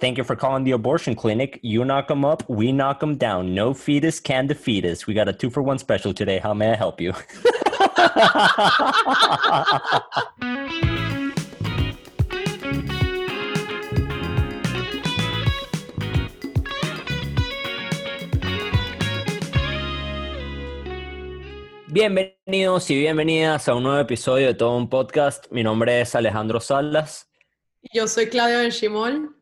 Thank you for calling the abortion clinic. You knock them up, we knock them down. No fetus can defeat us. We got a two for one special today. How may I help you? Bienvenidos y bienvenidas a un nuevo episodio de todo un podcast. Mi nombre es Alejandro Salas. Yo soy Claudio Benchimol.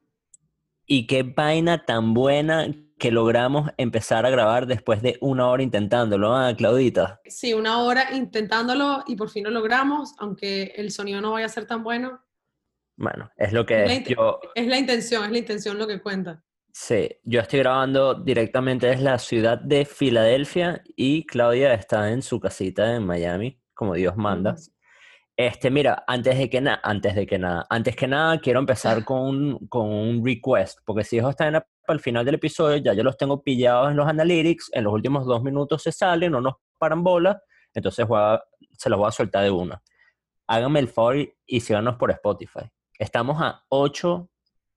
Y qué vaina tan buena que logramos empezar a grabar después de una hora intentándolo, ¿ah, Claudita? Sí, una hora intentándolo y por fin lo logramos, aunque el sonido no vaya a ser tan bueno. Bueno, es lo que es. La, es la intención, es la intención lo que cuenta. Sí, yo estoy grabando directamente desde la ciudad de Filadelfia y Claudia está en su casita en Miami, como Dios manda. Este, mira, antes de que nada, antes de que nada, antes que nada quiero empezar con un, con un request, porque si ellos están el final del episodio, ya yo los tengo pillados en los analytics, en los últimos dos minutos se salen, no nos paran bola, entonces se los voy a soltar de una. Háganme el favor y síganos por Spotify. Estamos a 8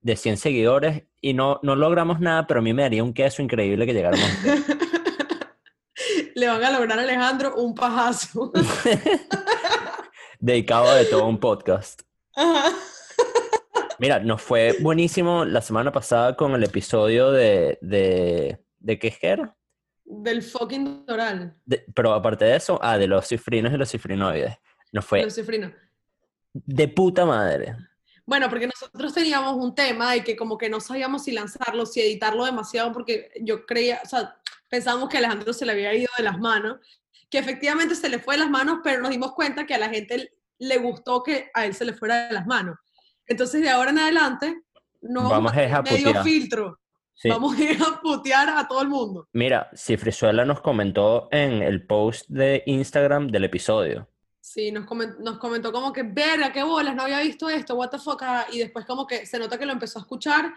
de 100 seguidores y no, no logramos nada, pero a mí me daría un queso increíble que llegáramos. Le van a lograr a Alejandro un pajazo. Dedicado de todo un podcast. Mira, nos fue buenísimo la semana pasada con el episodio de... ¿De, de qué era? Del fucking doral. pero aparte de eso, ah, de los cifrinos y los cifrinoides. Nos fue... Los cifrinos. De puta madre. Bueno, porque nosotros teníamos un tema de que como que no sabíamos si lanzarlo, si editarlo demasiado, porque yo creía, o sea, pensábamos que a Alejandro se le había ido de las manos, que efectivamente se le fue de las manos, pero nos dimos cuenta que a la gente le gustó que a él se le fuera de las manos. Entonces, de ahora en adelante, no vamos a, medio filtro. Vamos a ir a putear a todo el mundo. Mira, Cifrizuela nos comentó en el post de Instagram del episodio Sí, nos comentó, nos comentó como que, verga, qué bolas, no había visto esto, what the fuck, ah", y después como que se nota que lo empezó a escuchar,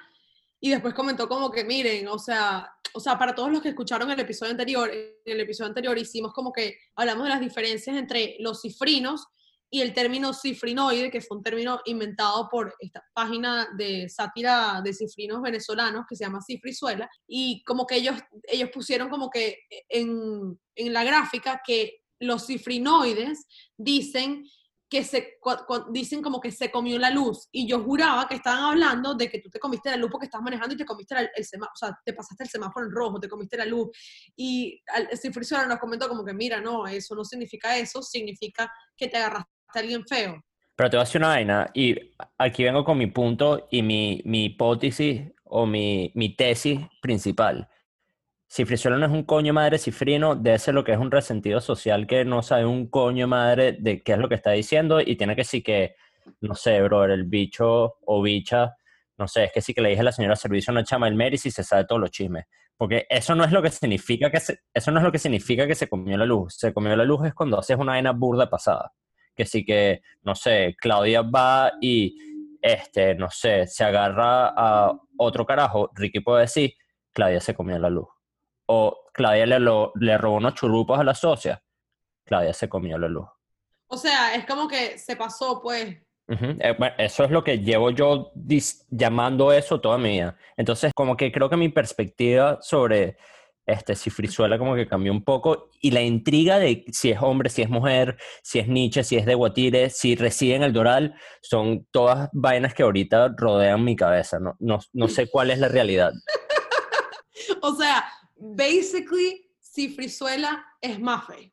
y después comentó como que, miren, o sea, o sea, para todos los que escucharon el episodio anterior, en el episodio anterior hicimos como que hablamos de las diferencias entre los cifrinos y el término cifrinoide, que fue un término inventado por esta página de sátira de cifrinos venezolanos que se llama Cifrizuela, y como que ellos, ellos pusieron como que en, en la gráfica que los cifrinoides dicen que se dicen como que se comió la luz y yo juraba que estaban hablando de que tú te comiste la luz porque estás manejando y te comiste el, semáforo, o sea, te pasaste el semáforo en rojo, te comiste la luz y el cifrizuela nos comentó como que mira, no, eso no significa eso, significa que te agarraste a alguien feo. Pero te voy a decir una vaina y aquí vengo con mi punto y mi, mi hipótesis o mi, mi tesis principal. Si Frizuela no es un coño madre cifrino, de ese lo que es un resentido social que no sabe un coño madre de qué es lo que está diciendo y tiene que sí que, no sé, bro, el bicho o bicha, no sé, es que sí que le dije a la señora servicio no chama el Mary si se sabe todos los chismes. Porque eso no es lo que significa que se, eso no es lo que significa que se comió la luz. Se comió la luz es cuando haces una vaina burda pasada. Que sí que, no sé, Claudia va y, este, no sé, se agarra a otro carajo, Ricky puede decir, Claudia se comió la luz o Claudia le, le robó unos churrupos a la socia, Claudia se comió la luz. O sea, es como que se pasó, pues. Eh, eso es lo que llevo yo llamando eso toda mi vida. Entonces, como que creo que mi perspectiva sobre este Cifrizuela como que cambió un poco y la intriga de si es hombre, si es mujer, si es Nietzsche, si es de Guatire, si reside en el Doral, son todas vainas que ahorita rodean mi cabeza. No, no, no sé cuál es la realidad. o sea, basically, Cifrizuela es mafe.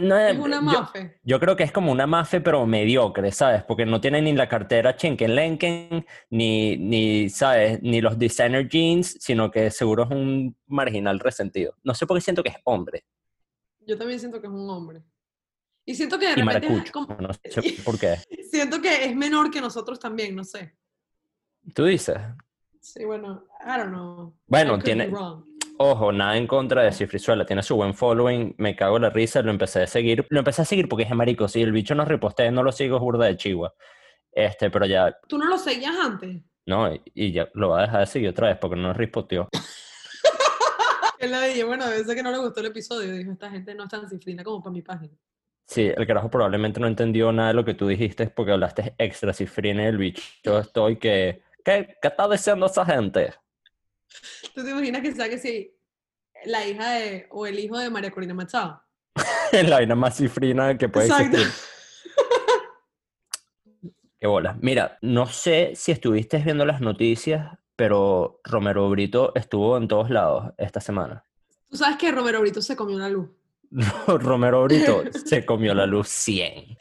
No, es una mafe. Yo, creo que es como una mafe, pero mediocre, ¿sabes? Porque no tiene ni la cartera Chenken ni, ni, ¿sabes? Ni los designer jeans, sino que seguro es un marginal resentido. No sé por qué siento que es hombre. Yo también siento que es un hombre. Y siento que de repente es como... No sé por qué. siento que es menor que nosotros también, no sé. ¿Tú dices? Sí, bueno, I don't know. Bueno, tiene... Ojo, nada en contra de Cifrizuela, tiene su buen following, me cago en la risa, lo empecé a seguir. Lo empecé a seguir porque es marico, si el bicho no repostea, no lo sigo, es burda de Chihuahua. Este, pero ya... ¿Tú no lo seguías antes? No, y, ya lo va a dejar de seguir otra vez porque no reposteó. Él le dije, bueno, debe ser que no le gustó el episodio. Dijo, esta gente no es tan cifrina como para mi página. Sí, el carajo probablemente no entendió nada de lo que tú dijiste porque hablaste extra cifrina y el bicho estoy que ¿Qué, qué está diciendo esa gente? ¿Tú te imaginas que sea que si la hija de, o el hijo de María Corina Machado? la vaina más cifrina que puede Exacto. existir. Qué bola. Mira, no sé si estuviste viendo las noticias, pero Romero Brito estuvo en todos lados esta semana. Tú sabes que Romero Brito se comió una luz. Romero Brito se comió la luz 100.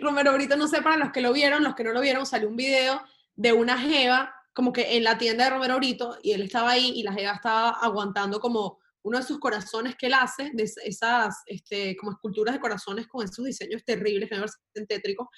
Romero Brito, no sé, para los que lo vieron, los que no lo vieron, salió un video de una jeva, como que en la tienda de Romero Brito, y él estaba ahí y la jeva estaba aguantando como uno de sus corazones que él hace, de es- esas este, como esculturas de corazones con esos diseños terribles que me parecen tétricos,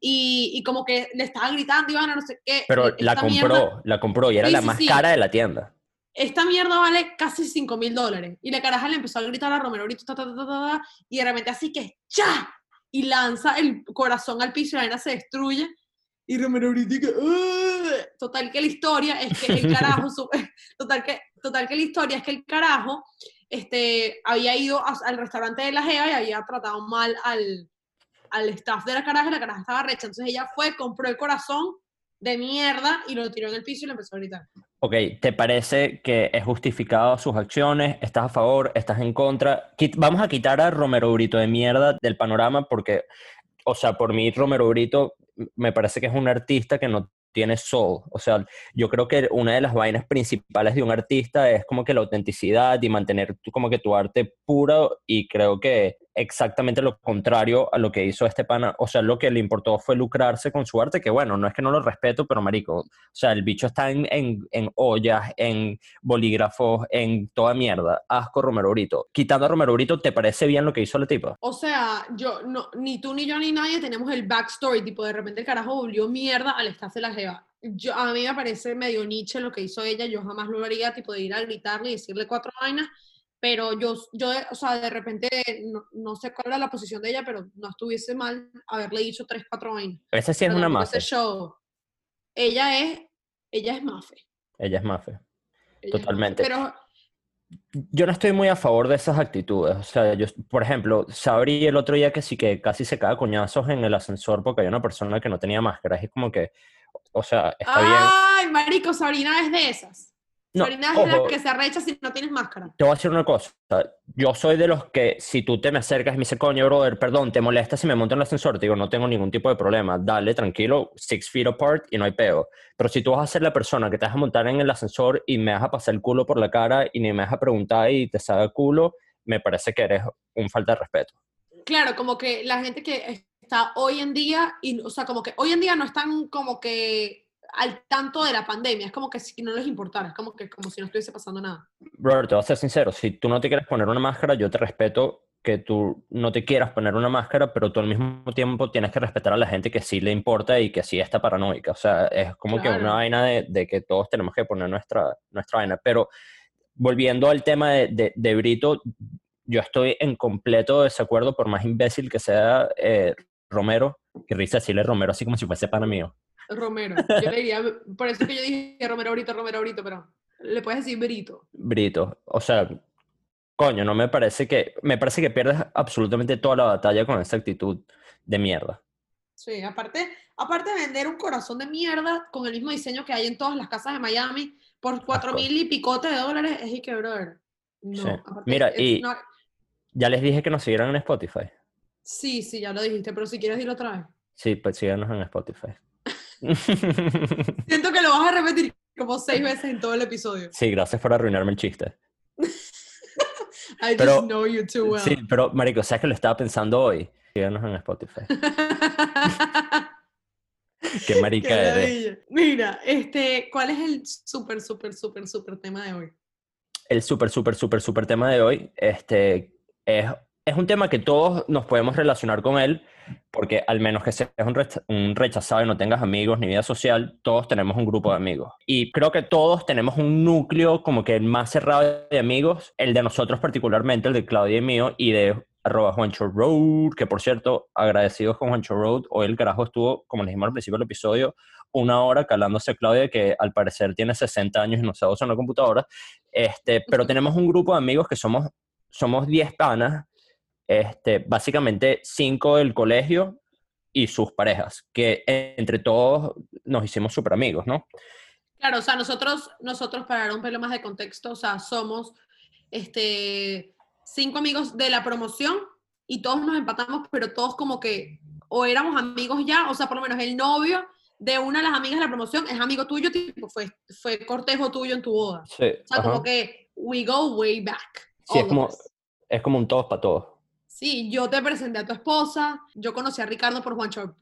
y, y como que le estaba gritando, Ivana, no sé qué. Pero la compró, mierda- la compró y era Sí, la sí, más sí. cara de la tienda. esta mierda vale casi 5 mil dólares. Y la caraja le empezó a gritar a Romero Brito, ta, ta, ta, y de repente así que ¡cha! Y lanza el corazón al piso y la vaina se destruye. Y Romero Brito que, "Ugh". Total que la historia es que el carajo, total, que, total que la historia es que el carajo este, había ido a- al restaurante de la Jeva y había tratado mal al, al staff de la caraja y la caraja estaba recha. Entonces ella fue, compró el corazón de mierda y lo tiró en el piso y le empezó a gritar. Ok, ¿te parece que es justificado sus acciones? ¿Estás a favor? ¿Estás en contra? Vamos a quitar a Romero Brito de mierda del panorama porque, o sea, por mí Romero Brito me parece que es un artista que no tiene soul. O sea, yo creo que una de las vainas principales de un artista es como que la autenticidad y mantener como que tu arte puro y creo que exactamente lo contrario a lo que hizo este pana. O sea, lo que le importó fue lucrarse con su arte, que bueno, no es que no lo respeto, pero marico, o sea, el bicho está en, en, en ollas, en bolígrafos, en toda mierda. Asco Romero Brito. Quitando a Romero Brito, ¿te parece bien lo que hizo la tipa? O sea, yo, no, ni tú, ni yo, ni nadie tenemos el backstory, tipo, de repente el carajo volvió mierda al de la jeva. Yo, a mí me parece medio niche lo que hizo ella, yo jamás lo haría, tipo, de ir a gritarle y decirle cuatro vainas, pero yo, yo o sea, de repente, no, no sé cuál era la posición de ella, pero no estuviese mal haberle dicho tres, cuatro vainas. Ese sí es Pero una mafe. ese show. Ella es, ella es mafe. Ella es mafe. ella es mafe. Totalmente. Pero, Yo no estoy muy a favor de esas actitudes. O sea, yo, por ejemplo, Sabri el otro día que sí que casi se caga coñazos en el ascensor porque hay una persona que no tenía máscara. Es como que, o sea, está bien. ay, marico, Sabrina es de esas. No, Sabrina es ojo. que se arrecha si no tienes máscara. Te voy a decir una cosa. Yo soy de los que, si tú te me acercas y me dices, coño, brother, perdón, te molesta si me monto en el ascensor, te digo, no tengo ningún tipo de problema. Dale, tranquilo, six feet apart y no hay peo. Pero si tú vas a ser la persona que te vas a montar en el ascensor y me vas a pasar el culo por la cara y ni me vas a preguntar y te sabe culo, me parece que eres un falta de respeto. Claro, como que la gente que está hoy en día, y, o sea, como que hoy en día no están como que al tanto de la pandemia, es como que si no les importara, es como que como si no estuviese pasando nada. Brother, te voy a ser sincero, si tú no te quieres poner una máscara, yo te respeto que tú no te quieras poner una máscara, pero tú al mismo tiempo tienes que respetar a la gente que sí le importa y que sí está paranoica. O sea, es como que una Claro. vaina de, de que todos tenemos que poner nuestra, nuestra vaina. Pero volviendo al tema de, de, de Brito, yo estoy en completo desacuerdo, por más imbécil que sea eh, Romero, que risa decirle Romero así como si fuese pana mío. Romero, yo le diría, por eso que yo dije Romero Brito, Romero Brito, pero le puedes decir Brito. Brito. O sea, coño, no me parece que, me parece que pierdes absolutamente toda la batalla con esa actitud de mierda. Sí, aparte, aparte de vender un corazón de mierda con el mismo diseño que hay en todas las casas de Miami por cuatro mil y picote de dólares, es y que, brother. No, Sí. Mira, y- not- Ya les dije que nos siguieran en Spotify. Sí, sí, ya lo dijiste, pero si quieres dilo otra vez. Sí, pues síganos en Spotify. Siento que lo vas a repetir como seis veces en todo el episodio. sí, gracias por arruinarme el chiste. I just Pero- know you too well. Sí, pero marico, ¿sabes que lo estaba pensando hoy? Síganos en Spotify. Qué marica Qué eres. Mira, este, ¿cuál es el súper, súper, súper, súper tema de hoy? El súper, súper, súper, súper tema de hoy este, es, es un tema que todos nos podemos relacionar con él, porque al menos que seas un, recha- un rechazado y no tengas amigos ni vida social, todos tenemos un grupo de amigos. Y creo que todos tenemos un núcleo como que el más cerrado de amigos, el de nosotros particularmente, el de Claudia y mío, y de arroba Juancho Road, que por cierto, agradecidos con Juancho Road, hoy el carajo estuvo, como les dijimos al principio del episodio, una hora calándose a Claudia, que al parecer tiene 60 años y no sabe usar una computadora, este, pero tenemos un grupo de amigos que somos, somos 10 panas, este, básicamente 5 del colegio y sus parejas, que entre todos nos hicimos súper amigos, ¿no? Claro, o sea, nosotros, nosotros para dar un pelo más de contexto, o sea, somos este, cinco amigos de la promoción y todos nos empatamos, pero todos como que o éramos amigos ya, o sea, por lo menos el novio de una de las amigas de la promoción es amigo tuyo, tipo, fue, fue cortejo tuyo en tu boda. Sí, O sea, como que we go way back. Sí, es como, es como un todos para todos. Sí, yo te presenté a tu esposa, yo conocí a Ricardo por Juan Chor.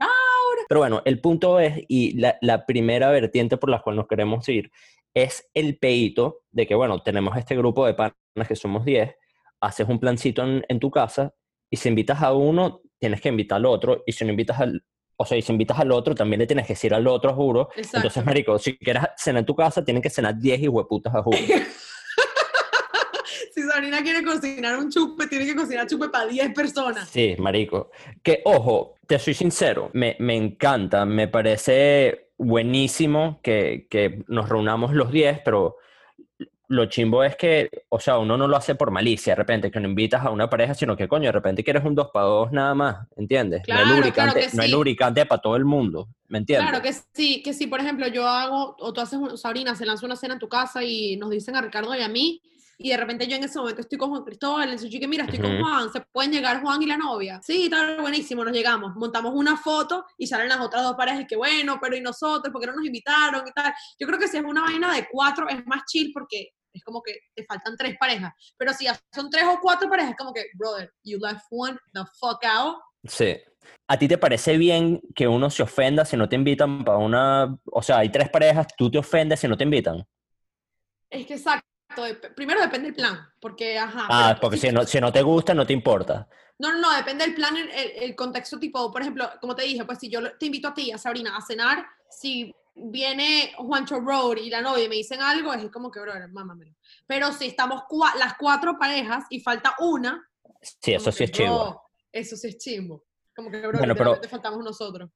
Pero bueno, el punto es, y la, la primera vertiente por la cual nos queremos ir, es el peito de que, bueno, tenemos este grupo de panas que somos 10, haces un plancito en, en tu casa y si invitas a uno, tienes que invitar al otro, y si no invitas al, o sea, y si invitas al otro, también le tienes que decir al otro, juro. Exacto. Entonces, marico, si quieres cenar en tu casa, tienen que cenar 10 hijueputas a juro. Quiere cocinar un chupe, tiene que cocinar chupe para 10 personas. Sí, marico. Que, ojo, te soy sincero, me, me encanta, me parece buenísimo que, que nos reunamos los 10, pero lo chimbo es que, o sea, uno no lo hace por malicia, de repente, que no invitas a una pareja, sino que, coño, de repente quieres un dos para dos nada más, ¿entiendes? no hay claro lubricante, no hay sí. lubricante para todo el mundo, ¿me entiendes? Claro que sí, que si por ejemplo yo hago, o tú haces, Sabrina, se lanza una cena en tu casa y nos dicen a Ricardo y a mí, y de repente yo en ese momento estoy con Juan Cristóbal, entonces yo que mira, estoy con. Juan, ¿se pueden llegar Juan y la novia? Sí, tal, buenísimo, nos llegamos, montamos una foto y salen las otras dos parejas y que bueno, pero ¿y nosotros? ¿Por qué no nos invitaron? y tal. Yo creo que si es una vaina de cuatro es más chill porque es como que te faltan tres parejas, pero si ya son tres o cuatro parejas, es como que, brother, you left one the fuck out. Sí. ¿A ti te parece bien que uno se ofenda si no te invitan para una... O sea, hay tres parejas, tú te ofendes si no te invitan? Es que exacto, dep- primero depende del plan, porque ajá. Ah, porque si- no, si no te gusta, no te importa. No, no, no, depende del plan, el, el- contexto, tipo, por ejemplo, como te dije, pues si yo te invito a ti, a Sabrina, a cenar, si viene Juancho Road y la novia y me dicen algo, es como que, brother, mámamelo. Pero si estamos cua- las cuatro parejas y falta una, Sí, eso sí es chivo. bro, Eso sí es chimbo. Como que, Bueno, pero- faltamos nosotros.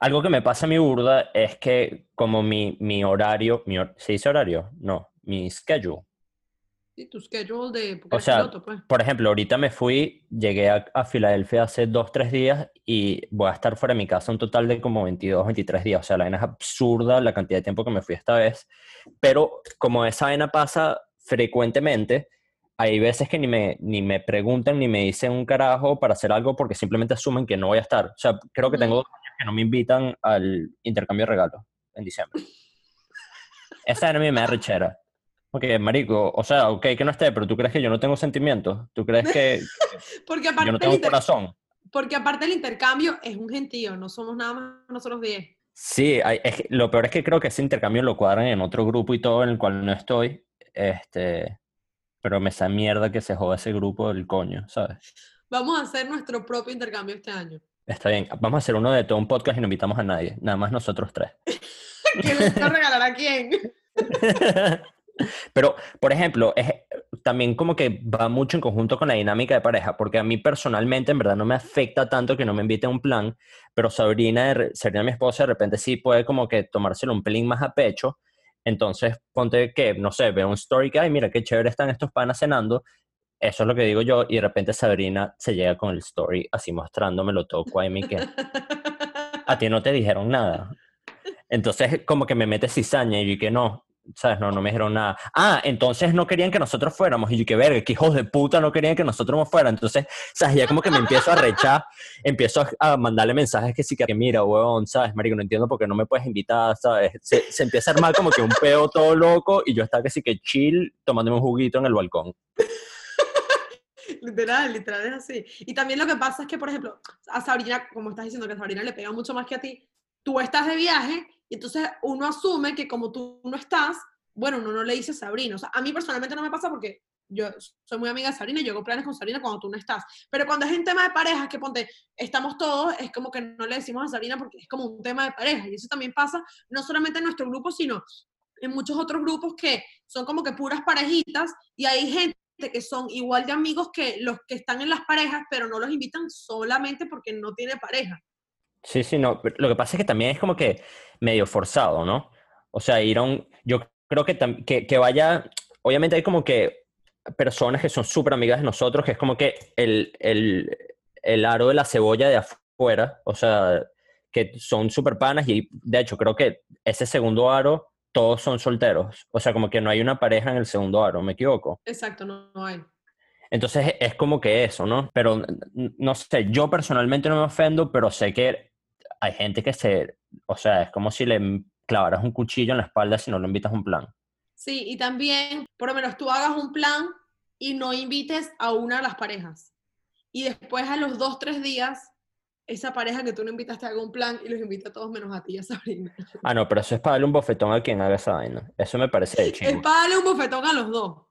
Algo que me pasa a mi burda es que como mi, mi horario, mi ¿se dice horario? No, mi schedule. Sí, tu schedule de O sea, piloto, pues. Por ejemplo, ahorita me fui, llegué a, a Filadelfia hace dos, tres días y voy a estar fuera de mi casa un total de como 22, 23 días. O sea, la vaina es absurda la cantidad de tiempo que me fui esta vez. Pero como esa vaina pasa frecuentemente, hay veces que ni me, ni me preguntan ni me dicen un carajo para hacer algo porque simplemente asumen que no voy a estar. O sea, creo que tengo dos años que no me invitan al intercambio de regalos en diciembre. Esa era mi me Porque, marico, o sea, ok que no esté, pero tú crees que yo no tengo sentimientos. ¿Tú crees que Porque aparte, yo no tengo corazón? porque aparte el intercambio es un gentío, no somos nada más nosotros 10. Sí, hay- es que- lo peor es que creo que ese intercambio lo cuadran en otro grupo y todo en el cual no estoy. Este, pero me esa mierda que se joda ese grupo del coño, ¿sabes? Vamos a hacer nuestro propio intercambio este año. Está bien. Vamos a hacer uno de todo un podcast y no invitamos a nadie. Nada más nosotros tres. ¿Quién le va a regalar a quién? Pero, por ejemplo, es también como que va mucho en conjunto con la dinámica de pareja, porque a mí personalmente en verdad no me afecta tanto que no me invite a un plan, pero Sabrina, Sabrina, mi esposa, de repente sí puede como que tomárselo un pelín más a pecho. Entonces, ponte que, no sé, ve un story que, ay, mira qué chévere están estos panas cenando. Eso es lo que digo yo, y de repente Sabrina se llega con el story así mostrándomelo todo a mí que a ti no te dijeron nada. Entonces, como que me mete cizaña y yo que no, ¿sabes? No, no me dijeron nada. Ah, entonces no querían que nosotros fuéramos. Y yo que verga, que hijos de puta no querían que nosotros no fuéramos. Entonces, ¿sabes? Ya como que me empiezo a rechar, empiezo a, mandarle mensajes que sí que mira, huevón, ¿sabes? Marico, no entiendo por qué no me puedes invitar, ¿sabes? Se, se empieza a armar como que un peo todo loco y yo estaba que sí que chill tomándome un juguito en el balcón. literal, literal es así. Y también lo que pasa es que, por ejemplo, a Sabrina, como estás diciendo que a Sabrina le pega mucho más que a ti, tú estás de viaje y entonces uno asume que como tú no estás, bueno, uno no le dice a Sabrina. O sea, a mí personalmente no me pasa porque yo soy muy amiga de Sabrina y yo hago planes con Sabrina cuando tú no estás. Pero cuando es en tema de parejas, que ponte, estamos todos, es como que no le decimos a Sabrina porque es como un tema de pareja. Y eso también pasa no solamente en nuestro grupo, sino en muchos otros grupos que son como que puras parejitas y hay gente que son igual de amigos que los que están en las parejas, pero no los invitan solamente porque no tiene pareja. Sí, sí, no. Lo que pasa es que también es como que medio forzado, ¿no? O sea, ir a un... Yo creo que, que, que vaya... Obviamente hay como que personas que son súper amigas de nosotros, que es como que el, el, el aro de la cebolla de afuera, o sea, que son súper panas y de hecho creo que ese segundo aro todos son solteros. O sea, como que no hay una pareja en el segundo aro, ¿me equivoco? Exacto, no, no hay. Entonces es como que eso, ¿no? Pero no sé, yo personalmente no me ofendo, pero sé que hay gente que se, o sea, es como si le clavaras un cuchillo en la espalda si no lo invitas a un plan. Sí, y también, por lo menos tú hagas un plan y no invites a una de las parejas. Y después a los dos, tres días, esa pareja que tú no invitaste haga un plan y los invita a todos menos a ti y a Sabrina. Ah, no, pero eso es para darle un bofetón a quien haga esa vaina. Eso me parece de Es para darle un bofetón a los dos.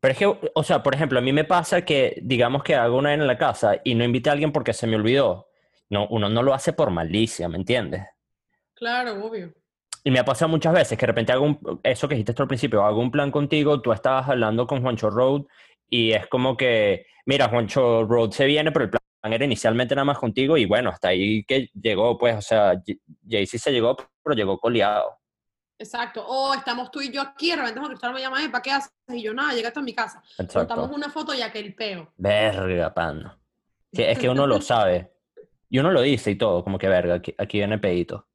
Pero es que, o sea, por ejemplo, a mí me pasa que, digamos que hago una en la casa y no invité a alguien porque se me olvidó. No, uno no lo hace por malicia, ¿me entiendes? Claro, obvio. Y me ha pasado muchas veces que de repente hago un, eso que dijiste tú al principio, hago un plan contigo, tú estabas hablando con Juancho Road y es como que, mira, Juancho Road se viene, pero el plan era inicialmente nada más contigo y bueno, hasta ahí que llegó, pues, o sea, J- Jay-Z se llegó, pero llegó coleado. Exacto. O estamos tú y yo aquí, de repente Juan Cristóbal me llama, "Eh, ¿para qué haces? Y yo, nada, llegaste a mi casa. Exacto. Contamos una foto y aquel peo. Verga, pan. Es que uno lo sabe. Y uno lo dice y todo, como que verga, aquí, aquí viene pedito.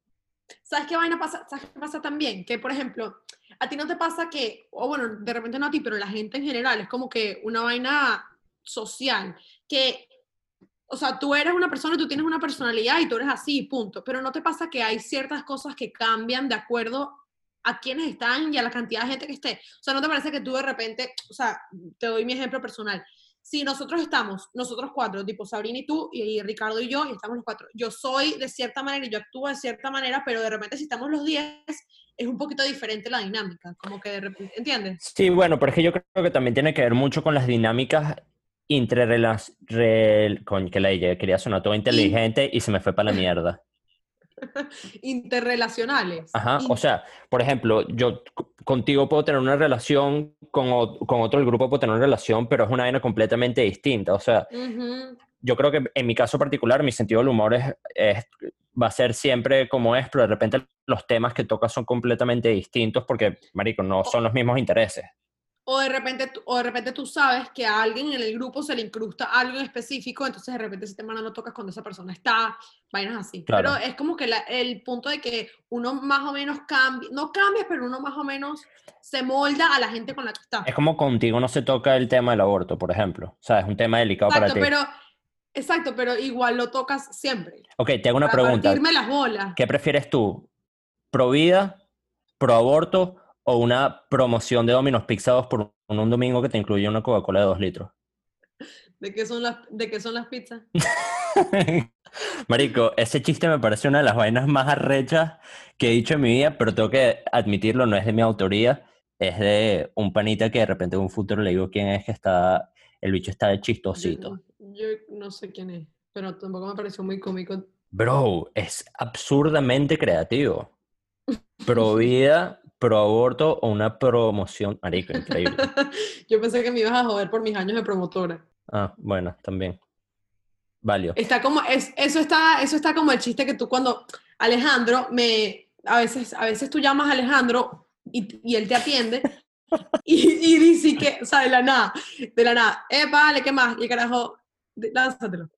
¿Sabes qué vaina pasa? ¿Sabes qué pasa también? Que, por ejemplo, a ti no te pasa que, o bueno, de repente no a ti, pero la gente en general es como que una vaina social, que, o sea, tú eres una persona, tú tienes una personalidad y tú eres así, punto. Pero no te pasa que hay ciertas cosas que cambian de acuerdo a quienes están y a la cantidad de gente que esté. O sea, ¿no te parece que tú de repente, o sea, te doy mi ejemplo personal. Si nosotros estamos, nosotros cuatro, tipo Sabrina y tú, y, y Ricardo y yo, y estamos los cuatro, yo soy de cierta manera y yo actúo de cierta manera, pero de repente si estamos los diez, es un poquito diferente la dinámica, como que de repente, ¿entiendes? Sí, bueno, pero es que yo creo que también tiene que ver mucho con las dinámicas interrelacionales. Con que la quería sonar todo inteligente y se me fue para la mierda. Interrelacionales. Ajá, o sea, por ejemplo, yo contigo puedo tener una relación, con, con otro del grupo puedo tener una relación, pero es una vaina completamente distinta. O sea, yo creo que en mi caso particular, mi sentido del humor es, es- va a ser siempre como es, pero de repente los temas que tocas son completamente distintos porque, marico, no son los mismos intereses. O de, repente, o de repente tú sabes que a alguien en el grupo se le incrusta algo en específico, entonces de repente ese tema no lo tocas cuando esa persona está, vainas así. Claro. Pero es como que la- el punto de que uno más o menos cambia, no cambia, pero uno más o menos se molda a la gente con la que está. Es como contigo no se toca el tema del aborto, por ejemplo. O sea, es un tema delicado Exacto, para ti. pero, exacto, pero igual lo tocas siempre. Ok, te hago una para pregunta. las bolas. ¿Qué prefieres tú? ¿Pro vida, pro aborto o una promoción de Domino's Pizza 2 por un, domingo que te incluye una Coca-Cola de 2 litros? ¿De qué son las, de qué son las pizzas? Marico, ese chiste me parece una de las vainas más arrechas que he dicho en mi vida, pero tengo que admitirlo, no es de mi autoría, es de un panita que de repente en un futuro le digo quién es que está, el bicho está de chistosito. Yo, yo no sé quién es, pero tampoco me pareció muy cómico. Bro, es absurdamente creativo. Pro vida, pro aborto o una promoción. Marico, increíble. Yo pensé que me ibas a joder por mis años de promotora. Ah, bueno, también. Valio. Está como, es, eso, está, eso está como el chiste que tú cuando Alejandro me, a veces, a veces tú llamas a Alejandro y, y él te atiende y, y dice que, o sea, de la nada, de la nada, eh, vale, ¿qué más? Y el carajo, lánzatelo.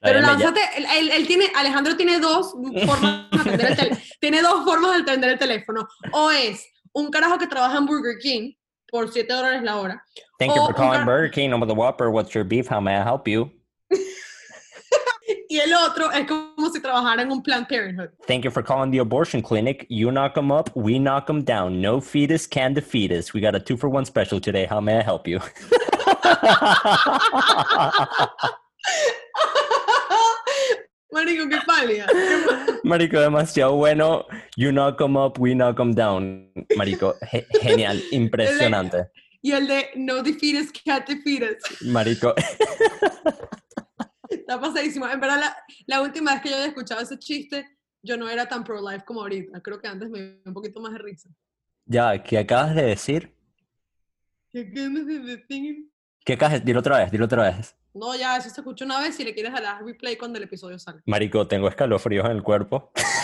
Pero lánzate, él, él- él tiene, Alejandro tiene dos formas de atender el teléfono. tiene dos formas de atender el teléfono. O es un carajo que trabaja en Burger King por 7 dólares la hora. Thank you for calling Burger King. I'm the Whopper. What's your beef? How may I help you? Y el otro es como si trabajara en un Planned Parenthood. Thank you for calling the abortion clinic. You knock them up, we knock them down. No fetus can defeat us. We got a two for one special today. How may I help you? Marico, qué pálida. Marico, demasiado bueno. You knock them up, we knock them down. Marico, ge- genial, impresionante. Y el de No defeates, cat defeates. Marico, Está pasadísimo. En verdad, la, la última vez que yo había escuchado ese chiste, yo no era tan pro-life como ahorita. Creo que antes me dio un poquito más de risa. ya, ¿qué acabas de decir? ¿Qué- qué me decían? ¿Qué acabas de Dilo otra vez, dilo otra vez. No, ya, eso se escuchó una vez. Si le quieres dar replay cuando el episodio salga. Marico, tengo escalofríos en el cuerpo.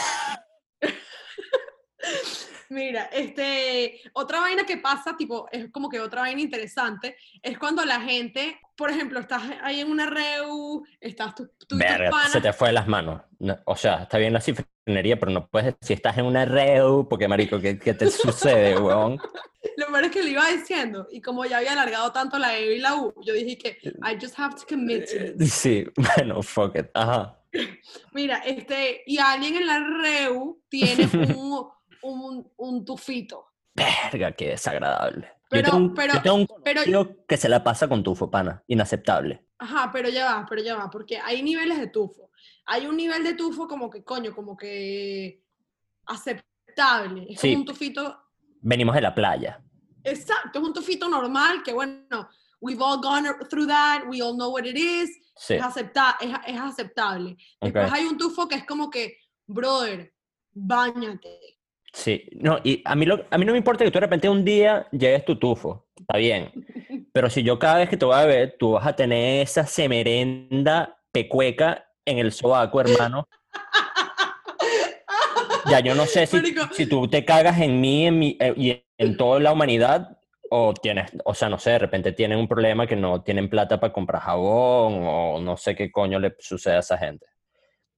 Mira, este, otra vaina que pasa, tipo, es como que otra vaina interesante, es cuando la gente, por ejemplo, estás ahí en una reu, estás tú, tú y tus Verga, panas, se te fue de las manos. No, o sea, está bien la cifrinería, pero no puedes si estás en una reu, porque marico, ¿qué, qué te sucede, weón? lo peor es que le iba diciendo, y como ya había alargado tanto la E y la U, yo dije que I just have to commit to it. Sí, bueno, fuck it. Ajá. Mira, este, y alguien en la reu tiene un, un, un tufito. Verga, qué desagradable. Pero- yo tengo, pero- yo tengo un pero- que se la pasa con tufo, pana. Inaceptable. Ajá, pero ya va, pero ya va, porque hay niveles de tufo. Hay un nivel de tufo como que, coño, como que aceptable. Es Sí. como un tufito, Venimos de la playa. exacto, es un tufito normal que, bueno, we've all gone through that, we all know what it is, Sí. es, acepta es, es aceptable. Después ok. hay un tufo que es como que, brother, bañate. Sí, no, y a mí, lo, a mí no me importa que tú de repente un día llegues tu tufo, está bien. Pero si yo cada vez que te voy a ver, tú vas a tener esa semerenda pecueca en el sobaco, hermano. Ya yo no sé si, si tú te cagas en mí, en mi- eh, y en toda la humanidad, o tienes, o sea, no sé, de repente tienen un problema que no tienen plata para comprar jabón, o no sé qué coño le sucede a esa gente.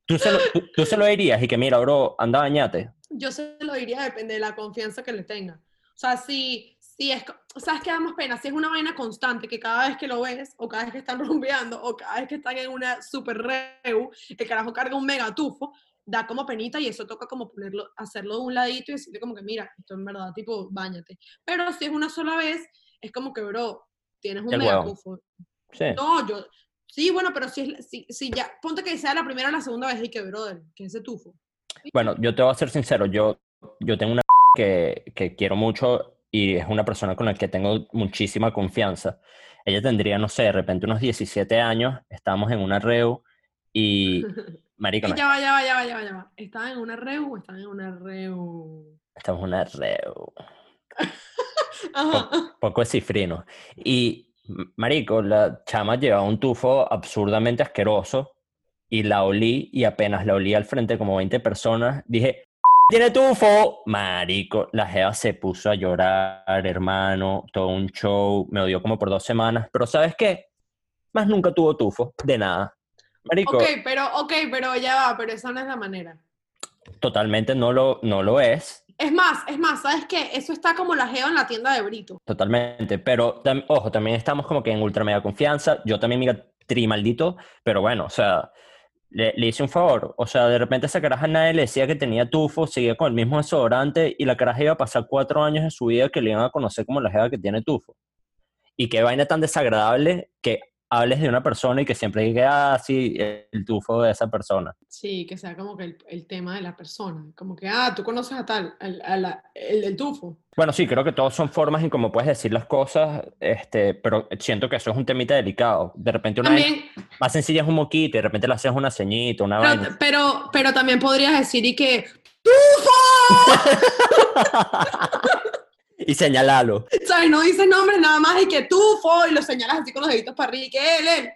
Tú se lo, tú, tú se lo dirías y que mira, bro, anda, bañate. Yo se lo diría, depende de la confianza que le tenga. O sea, si, si es, ¿sabes qué da más pena? Si es una vaina constante, que cada vez que lo ves, o cada vez que están rumbeando, o cada vez que están en una super reu, el carajo carga un mega tufo, da como penita y eso toca como ponerlo, hacerlo de un ladito y decirle como que, mira, esto en verdad, tipo, bañate. Pero si es una sola vez, es como que, bro, tienes un mega tufo. Sí. No, yo, sí, bueno, pero si, es, si, si ya, ponte que sea la primera o la segunda vez y que, brother, que ese tufo. Bueno, yo te voy a ser sincero, yo, yo tengo una que, que quiero mucho y es una persona con la que tengo muchísima confianza. Ella tendría, no sé, de repente unos 17 años, estábamos en una reu y, no, ya va, ya va, ya va, ya va, ya va. ¿Estaban en una reu o estaban en una reu? estamos en una reu, Ajá. poco de cifrino. Y, marico, la chama llevaba un tufo absurdamente asqueroso y la olí y apenas la olí al frente como 20 personas, dije, tiene tufo. Marico, la jeva se puso a llorar, hermano, todo un show, me odió como por dos semanas, pero ¿sabes qué? Más nunca tuvo tufo, de nada. Marico, Ok, pero, ok, pero ya va, pero esa no es la manera. totalmente no lo, no lo es, Es más, es más, ¿sabes qué? Eso está como la geo en la tienda de Brito. totalmente, pero tam- ojo, también estamos como que en ultra mega confianza, yo también mira tri maldito, pero bueno, o sea, le, hice un favor, o sea, de repente esa caraja nadie le decía que tenía tufo, seguía con el mismo desodorante y la caraja iba a pasar cuatro años de su vida que le iban a conocer como la jeva que tiene tufo. Y qué vaina tan desagradable que hables de una persona y que siempre diga, ah, sí, el tufo de esa persona. Sí, que sea como que el, el tema de la persona. Como que, ah, tú conoces a tal, al- a la- el del tufo. Bueno, sí, creo que todos son formas en cómo puedes decir las cosas, este, pero siento que eso es un temita delicado. De repente una También, más sencilla es un moquito y de repente le haces una ceñita, una pero, vaina. pero, pero también podrías decir y que, y señalalo. ¿sabes? No dices nombres nada más y que tufo y lo señalas así con los deditos para arriba y que él, él.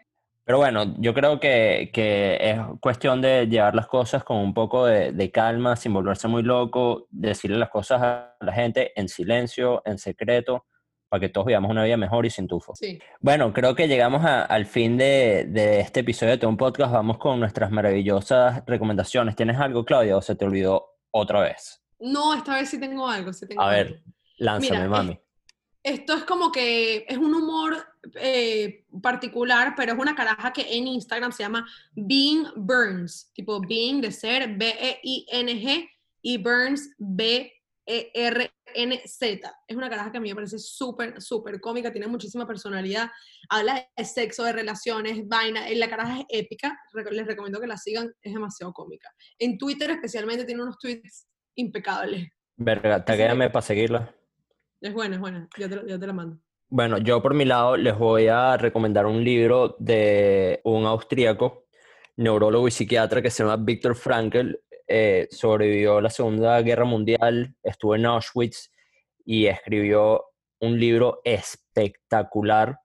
Pero bueno, yo creo que, que es cuestión de llevar las cosas con un poco de, de calma, sin volverse muy loco, decirle las cosas a la gente en silencio, en secreto, para que todos vivamos una vida mejor y sin tufo. Sí. Bueno, creo que llegamos a- al fin de, de este episodio de un Podcast. Vamos con nuestras maravillosas recomendaciones. ¿Tienes algo, Claudia, o se te olvidó otra vez? No, esta vez sí tengo algo, sí tengo A algo. ver, lánzame, Mira, mami. Esto es como que es un humor eh, particular, pero es una caraja que en Instagram se llama Being Burns, tipo Being de ser B-E-I-N-G y Burns B-E-R-N-Z. Es una caraja que a mí me parece súper, súper cómica, tiene muchísima personalidad, habla de sexo, de relaciones, vaina, eh, la caraja es épica, les recomiendo que la sigan, es demasiado cómica. En Twitter especialmente tiene unos tweets impecables. Verga, taguéame para seguirla. Es buena, es buena, ya te, ya te la mando. Bueno, yo por mi lado les voy a recomendar un libro de un austríaco, neurólogo y psiquiatra que se llama Viktor Frankl. Eh, sobrevivió la Segunda Guerra Mundial, estuvo en Auschwitz y escribió un libro espectacular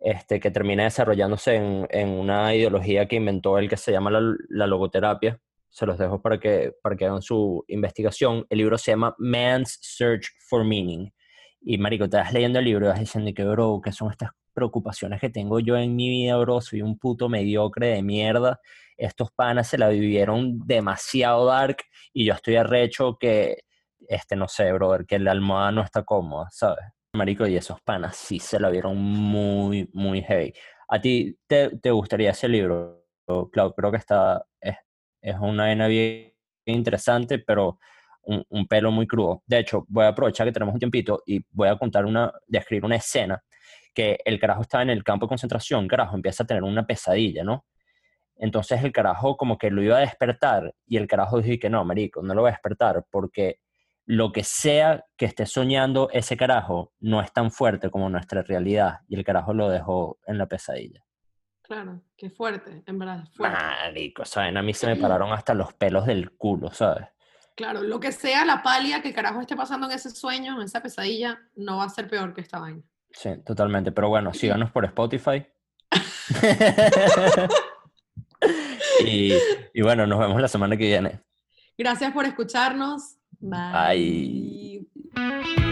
este, que termina desarrollándose en, en una ideología que inventó él que se llama la, la logoterapia. Se los dejo para que, para que hagan su investigación. El libro se llama Man's Search for Meaning. Y marico, te vas leyendo el libro y vas diciendo que, bro, ¿qué son estas preocupaciones que tengo yo en mi vida, bro? Soy un puto mediocre de mierda. Estos panas se la vivieron demasiado dark y yo estoy arrecho que, este, no sé, brother, que la almohada no está cómoda, ¿sabes? Marico, y esos panas sí se la vieron muy, muy heavy. ¿A ti te, te gustaría ese libro, Clau? Creo que está, es, es una vaina bien interesante, pero un, un, pelo muy crudo. De hecho, voy a aprovechar que tenemos un tiempito y voy a contar una, describir una escena que el carajo estaba en el campo de concentración, carajo, empieza a tener una pesadilla, ¿no? Entonces el carajo como que lo iba a despertar y el carajo dijo que no, marico, no lo voy a despertar porque lo que sea que esté soñando ese carajo no es tan fuerte como nuestra realidad y el carajo lo dejó en la pesadilla. Claro, qué fuerte, en verdad, fuerte. Marico, ¿saben? A mí se me pararon hasta los pelos del culo, ¿sabes? Claro, lo que sea la palia que el carajo esté pasando en ese sueño, en esa pesadilla, no va a ser peor que esta vaina. Sí, totalmente. Pero bueno, síganos por Spotify. y, y bueno, nos vemos la semana que viene. Gracias por escucharnos. Bye. Bye.